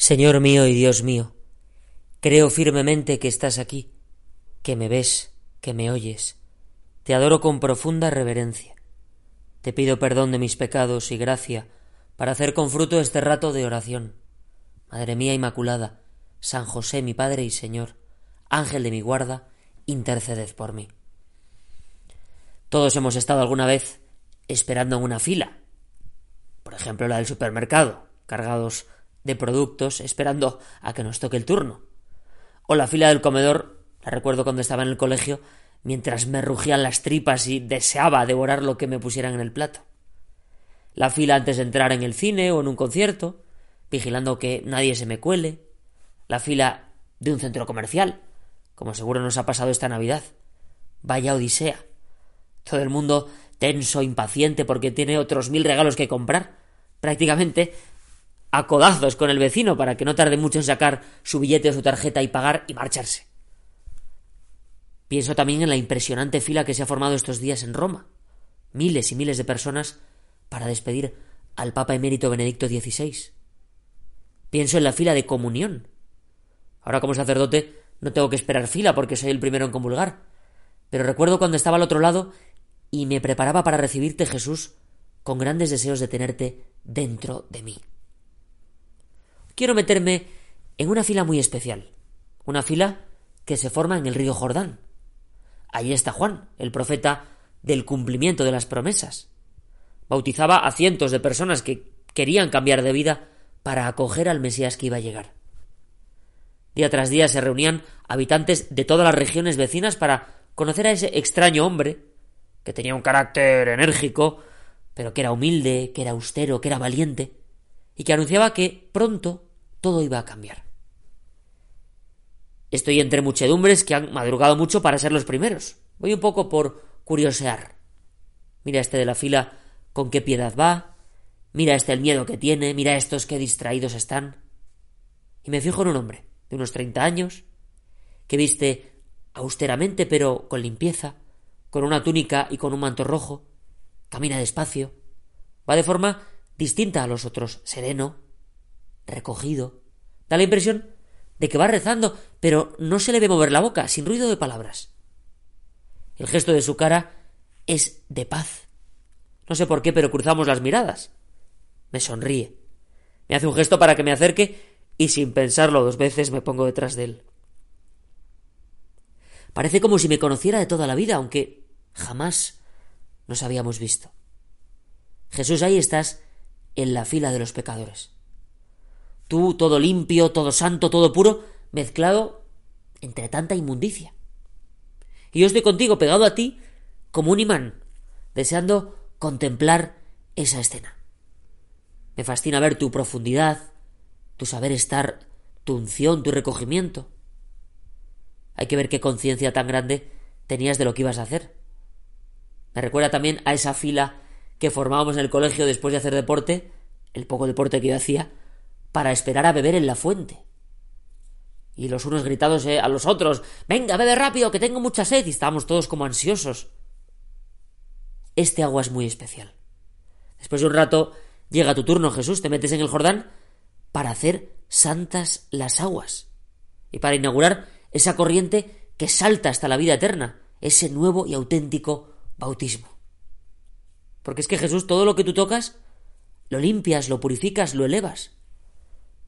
Señor mío y Dios mío, creo firmemente que estás aquí, que me ves, que me oyes. Te adoro con profunda reverencia. Te pido perdón de mis pecados y gracia para hacer con fruto este rato de oración. Madre mía Inmaculada, San José mi Padre y Señor, Ángel de mi guarda, interceded por mí. Todos hemos estado alguna vez esperando en una fila, por ejemplo la del supermercado, cargados de productos esperando a que nos toque el turno. O la fila del comedor, la recuerdo cuando estaba en el colegio, mientras me rugían las tripas y deseaba devorar lo que me pusieran en el plato. La fila antes de entrar en el cine o en un concierto, vigilando que nadie se me cuele. La fila de un centro comercial, como seguro nos ha pasado esta Navidad. Vaya odisea. Todo el mundo tenso, impaciente, porque tiene otros mil regalos que comprar. Prácticamente a codazos con el vecino para que no tarde mucho en sacar su billete o su tarjeta y pagar y marcharse. Pienso también en la impresionante fila que se ha formado estos días en Roma. Miles y miles de personas para despedir al Papa emérito Benedicto XVI. Pienso en la fila de comunión. Ahora como sacerdote no tengo que esperar fila porque soy el primero en comulgar. Pero recuerdo cuando estaba al otro lado y me preparaba para recibirte Jesús con grandes deseos de tenerte dentro de mí quiero meterme en una fila muy especial, una fila que se forma en el río Jordán. Allí está Juan, el profeta del cumplimiento de las promesas. Bautizaba a cientos de personas que querían cambiar de vida para acoger al Mesías que iba a llegar. Día tras día se reunían habitantes de todas las regiones vecinas para conocer a ese extraño hombre, que tenía un carácter enérgico, pero que era humilde, que era austero, que era valiente, y que anunciaba que pronto todo iba a cambiar. Estoy entre muchedumbres que han madrugado mucho para ser los primeros. Voy un poco por curiosear. Mira este de la fila con qué piedad va, mira este el miedo que tiene, mira estos qué distraídos están. Y me fijo en un hombre de unos treinta años, que viste austeramente pero con limpieza, con una túnica y con un manto rojo, camina despacio, va de forma distinta a los otros, sereno, recogido. Da la impresión de que va rezando, pero no se le ve mover la boca, sin ruido de palabras. El gesto de su cara es de paz. No sé por qué, pero cruzamos las miradas. Me sonríe. Me hace un gesto para que me acerque y sin pensarlo dos veces me pongo detrás de él. Parece como si me conociera de toda la vida, aunque jamás nos habíamos visto. Jesús, ahí estás en la fila de los pecadores. Tú, todo limpio, todo santo, todo puro, mezclado entre tanta inmundicia. Y yo estoy contigo, pegado a ti, como un imán, deseando contemplar esa escena. Me fascina ver tu profundidad, tu saber estar, tu unción, tu recogimiento. Hay que ver qué conciencia tan grande tenías de lo que ibas a hacer. Me recuerda también a esa fila que formábamos en el colegio después de hacer deporte, el poco deporte que yo hacía, para esperar a beber en la fuente. Y los unos gritándose a los otros Venga, bebe rápido, que tengo mucha sed. y estábamos todos como ansiosos. Este agua es muy especial. Después de un rato llega tu turno, Jesús, te metes en el Jordán para hacer santas las aguas y para inaugurar esa corriente que salta hasta la vida eterna, ese nuevo y auténtico bautismo. Porque es que Jesús, todo lo que tú tocas, lo limpias, lo purificas, lo elevas.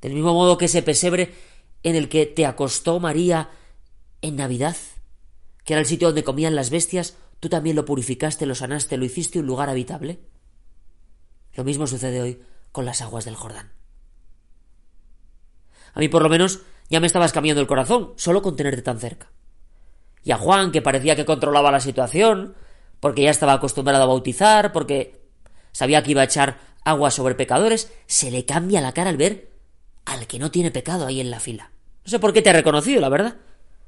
Del mismo modo que ese pesebre en el que te acostó María en Navidad, que era el sitio donde comían las bestias, tú también lo purificaste, lo sanaste, lo hiciste un lugar habitable. Lo mismo sucede hoy con las aguas del Jordán. A mí por lo menos ya me estabas cambiando el corazón, solo con tenerte tan cerca. Y a Juan, que parecía que controlaba la situación, porque ya estaba acostumbrado a bautizar, porque sabía que iba a echar agua sobre pecadores, se le cambia la cara al ver al que no tiene pecado ahí en la fila. No sé por qué te ha reconocido, la verdad.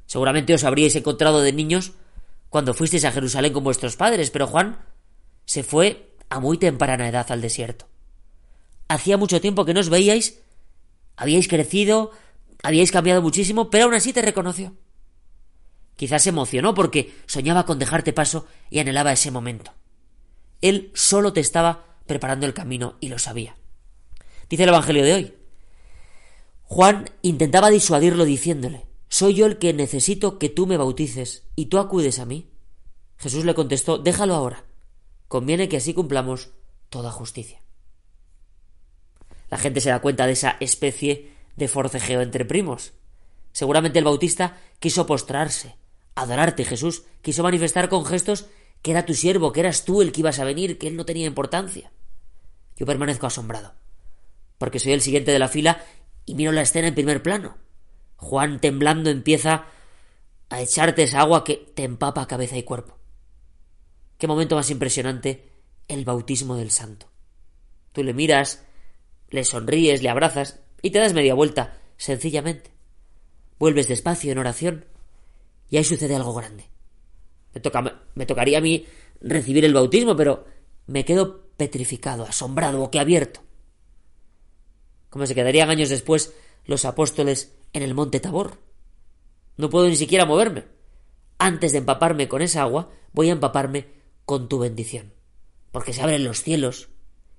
Seguramente os habríais encontrado de niños cuando fuisteis a Jerusalén con vuestros padres, pero Juan se fue a muy temprana edad al desierto. Hacía mucho tiempo que no os veíais, habíais crecido, habíais cambiado muchísimo, pero aún así te reconoció. Quizás se emocionó porque soñaba con dejarte paso y anhelaba ese momento. Él solo te estaba preparando el camino y lo sabía. Dice el Evangelio de hoy. Juan intentaba disuadirlo diciéndole Soy yo el que necesito que tú me bautices y tú acudes a mí. Jesús le contestó Déjalo ahora. Conviene que así cumplamos toda justicia. La gente se da cuenta de esa especie de forcejeo entre primos. Seguramente el bautista quiso postrarse, adorarte, Jesús, quiso manifestar con gestos que era tu siervo, que eras tú el que ibas a venir, que él no tenía importancia. Yo permanezco asombrado, porque soy el siguiente de la fila y miro la escena en primer plano. Juan temblando empieza a echarte esa agua que te empapa cabeza y cuerpo. Qué momento más impresionante el bautismo del santo. Tú le miras, le sonríes, le abrazas y te das media vuelta, sencillamente. Vuelves despacio en oración y ahí sucede algo grande. Me, toca, me tocaría a mí recibir el bautismo, pero me quedo petrificado, asombrado, boquiabierto. Como se quedarían años después los apóstoles en el monte Tabor. No puedo ni siquiera moverme. Antes de empaparme con esa agua, voy a empaparme con tu bendición. Porque se abren los cielos.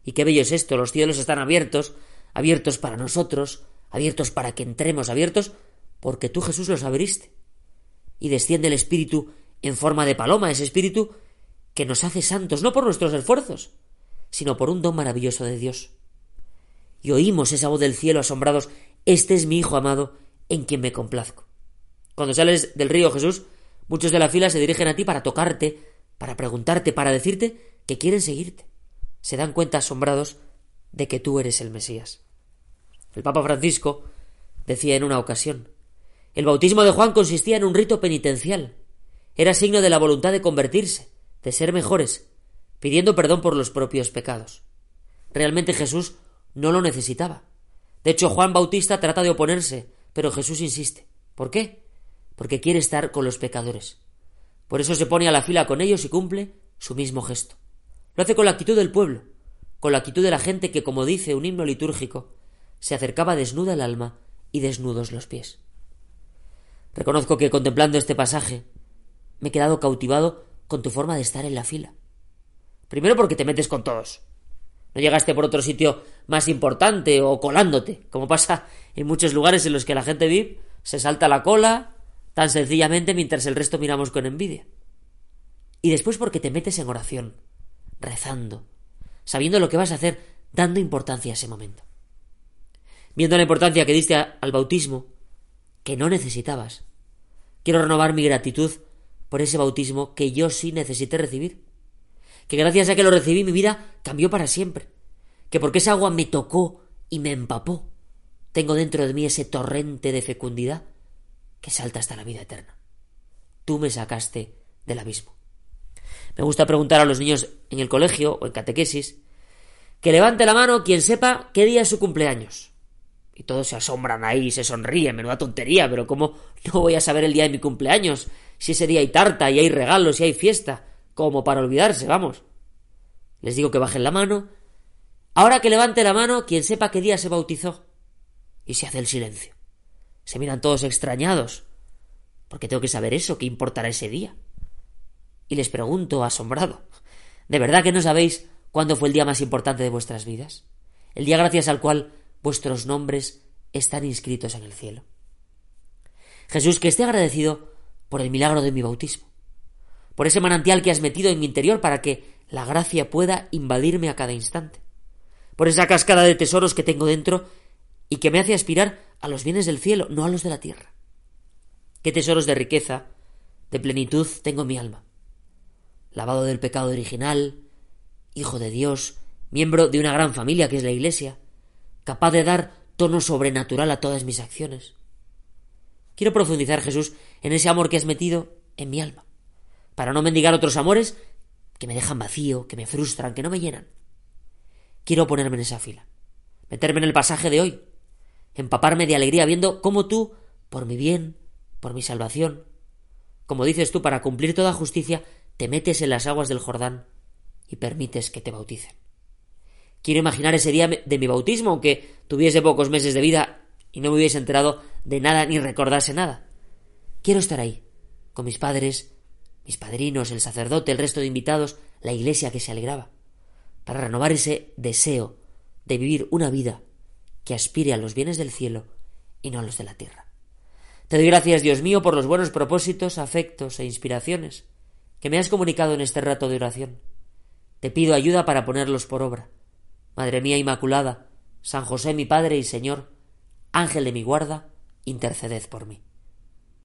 Y qué bello es esto, los cielos están abiertos, abiertos para nosotros, abiertos para que entremos, abiertos porque tú Jesús los abriste. Y desciende el Espíritu en forma de paloma, ese espíritu que nos hace santos, no por nuestros esfuerzos, sino por un don maravilloso de Dios. Y oímos esa voz del cielo asombrados, Este es mi Hijo amado, en quien me complazco. Cuando sales del río Jesús, muchos de la fila se dirigen a ti para tocarte, para preguntarte, para decirte que quieren seguirte. Se dan cuenta asombrados de que tú eres el Mesías. El Papa Francisco decía en una ocasión, el bautismo de Juan consistía en un rito penitencial, era signo de la voluntad de convertirse, de ser mejores, pidiendo perdón por los propios pecados. Realmente Jesús no lo necesitaba. De hecho, Juan Bautista trata de oponerse, pero Jesús insiste. ¿Por qué? Porque quiere estar con los pecadores. Por eso se pone a la fila con ellos y cumple su mismo gesto. Lo hace con la actitud del pueblo, con la actitud de la gente que, como dice un himno litúrgico, se acercaba desnuda el alma y desnudos los pies. Reconozco que contemplando este pasaje me he quedado cautivado con tu forma de estar en la fila. Primero porque te metes con todos. No llegaste por otro sitio más importante o colándote, como pasa en muchos lugares en los que la gente VIP se salta la cola tan sencillamente mientras el resto miramos con envidia. Y después porque te metes en oración, rezando, sabiendo lo que vas a hacer, dando importancia a ese momento. Viendo la importancia que diste al bautismo, que no necesitabas, quiero renovar mi gratitud por ese bautismo que yo sí necesité recibir. Que gracias a que lo recibí mi vida cambió para siempre. Que porque esa agua me tocó y me empapó, tengo dentro de mí ese torrente de fecundidad que salta hasta la vida eterna. Tú me sacaste del abismo. Me gusta preguntar a los niños en el colegio o en catequesis que levante la mano quien sepa qué día es su cumpleaños. Y todos se asombran ahí, se sonríen, menuda tontería, pero ¿cómo no voy a saber el día de mi cumpleaños? si ese día hay tarta y hay regalos y hay fiesta, como para olvidarse, vamos. Les digo que bajen la mano. Ahora que levante la mano quien sepa qué día se bautizó. Y se hace el silencio. Se miran todos extrañados. Porque tengo que saber eso, qué importará ese día. Y les pregunto, asombrado, ¿de verdad que no sabéis cuándo fue el día más importante de vuestras vidas? El día gracias al cual vuestros nombres están inscritos en el cielo. Jesús, que esté agradecido por el milagro de mi bautismo, por ese manantial que has metido en mi interior para que la gracia pueda invadirme a cada instante, por esa cascada de tesoros que tengo dentro y que me hace aspirar a los bienes del cielo, no a los de la tierra. Qué tesoros de riqueza, de plenitud tengo en mi alma. Lavado del pecado original, hijo de Dios, miembro de una gran familia que es la Iglesia, capaz de dar tono sobrenatural a todas mis acciones. Quiero profundizar, Jesús, en ese amor que has metido en mi alma, para no mendigar otros amores que me dejan vacío, que me frustran, que no me llenan. Quiero ponerme en esa fila, meterme en el pasaje de hoy, empaparme de alegría viendo cómo tú, por mi bien, por mi salvación, como dices tú, para cumplir toda justicia, te metes en las aguas del Jordán y permites que te bauticen. Quiero imaginar ese día de mi bautismo, aunque tuviese pocos meses de vida y no me hubiese enterado de nada ni recordase nada. Quiero estar ahí, con mis padres, mis padrinos, el sacerdote, el resto de invitados, la iglesia que se alegraba, para renovar ese deseo de vivir una vida que aspire a los bienes del cielo y no a los de la tierra. Te doy gracias, Dios mío, por los buenos propósitos, afectos e inspiraciones que me has comunicado en este rato de oración. Te pido ayuda para ponerlos por obra. Madre mía Inmaculada, San José mi Padre y Señor, Ángel de mi guarda, interceded por mí.